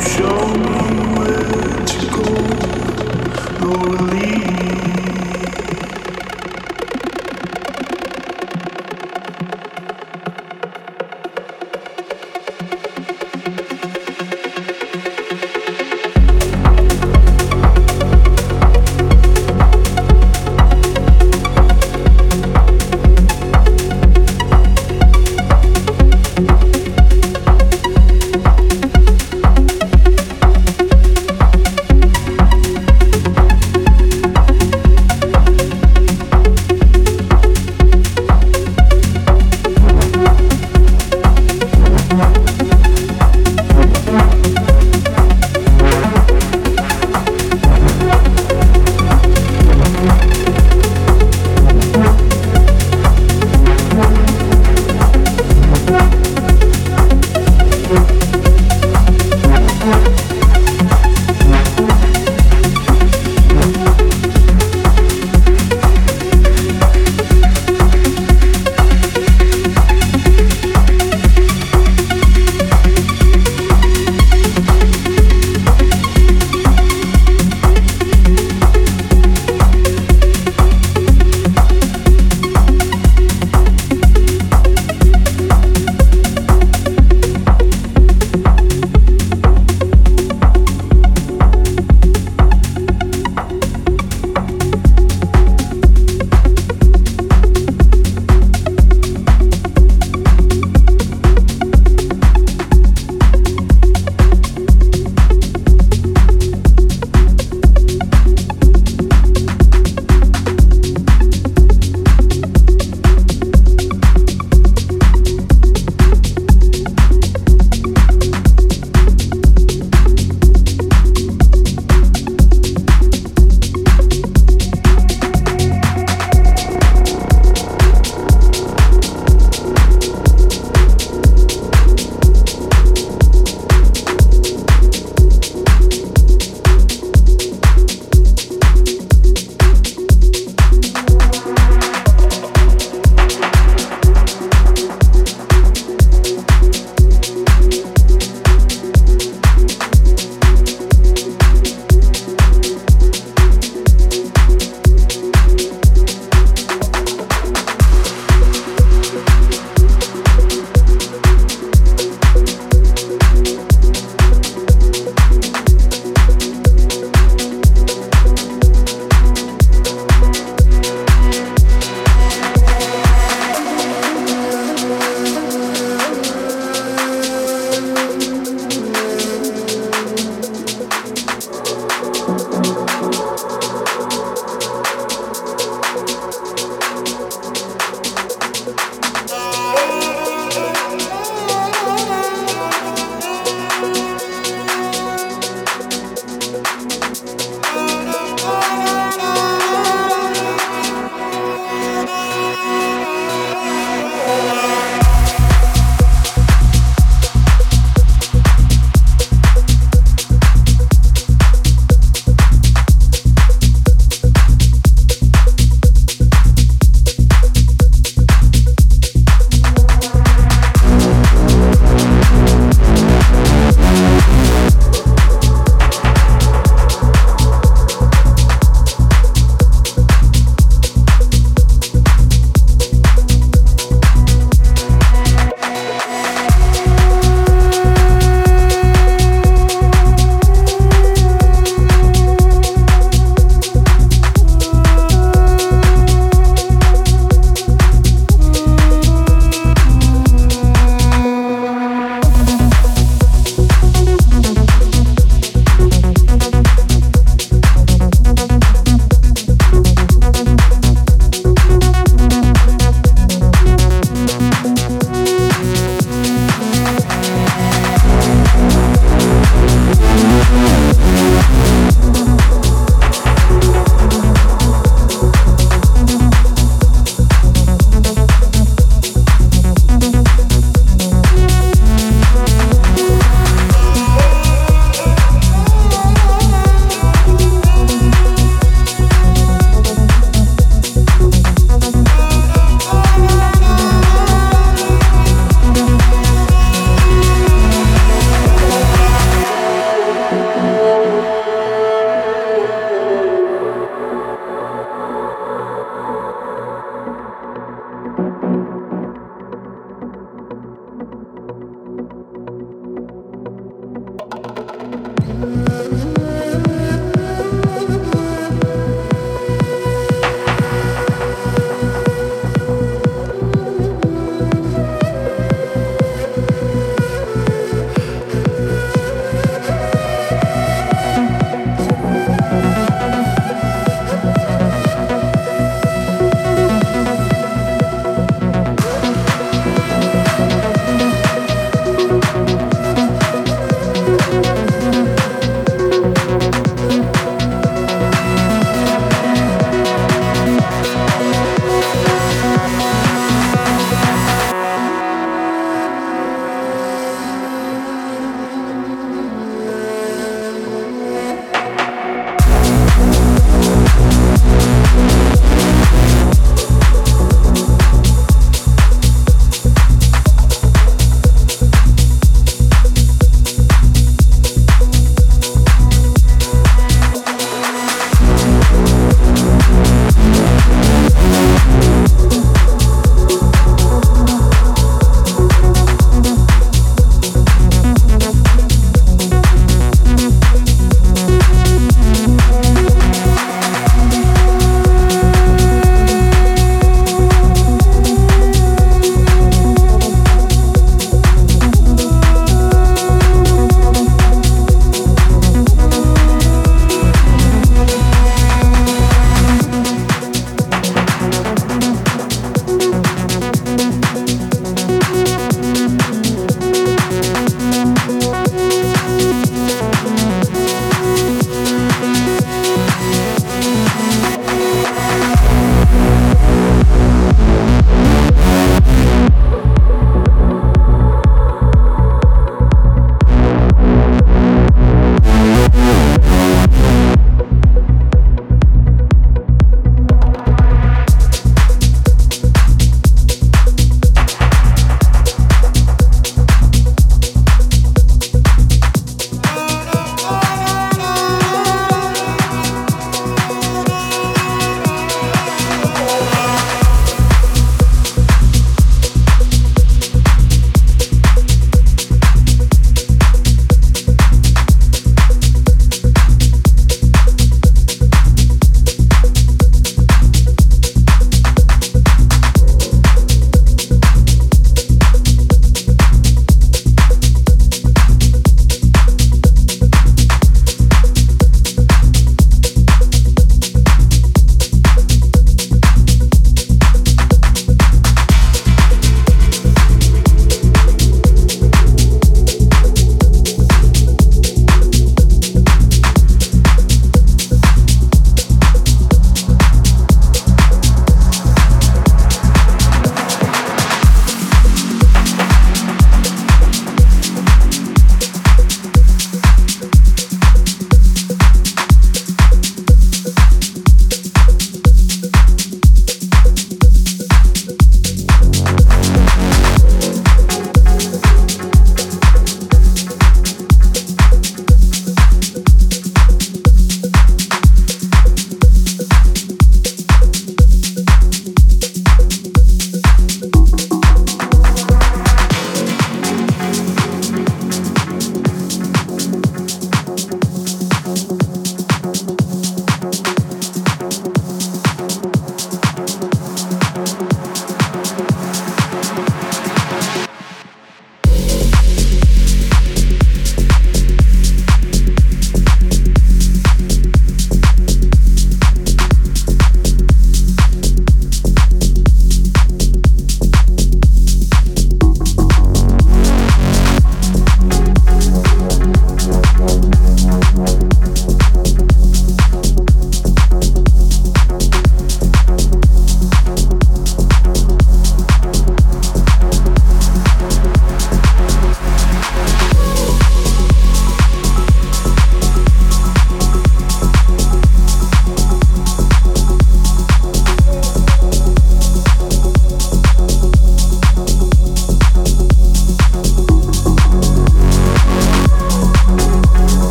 show.